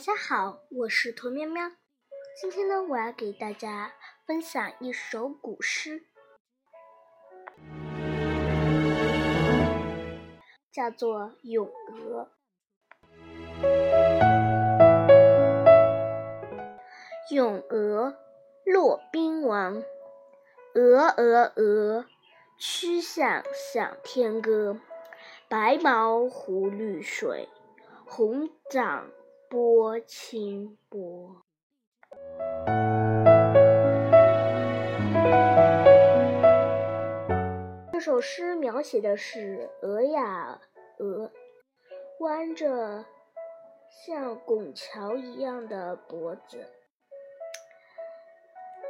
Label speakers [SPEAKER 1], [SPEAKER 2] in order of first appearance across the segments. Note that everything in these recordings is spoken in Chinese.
[SPEAKER 1] 大家好，我是驼喵喵。今天呢，我要给大家分享一首古诗，叫做《咏鹅》。《咏鹅》骆宾王。鹅鹅鹅，曲项向天歌。白毛浮绿水，红掌拨清波。这首诗描写的是鹅呀鹅，弯着像拱桥一样的脖子，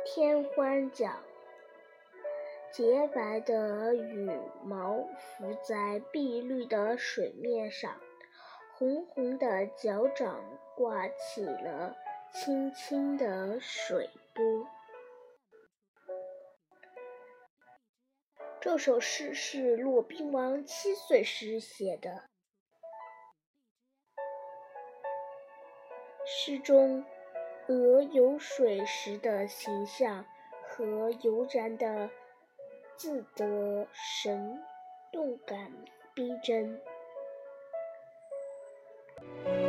[SPEAKER 1] 天欢脚。洁白的羽毛浮在碧绿的水面上，红红的脚掌挂起了轻轻的水波。这首诗是骆宾王七岁时写的。诗中鹅游水时的形象和悠然的。自得神动感逼真。Thank you.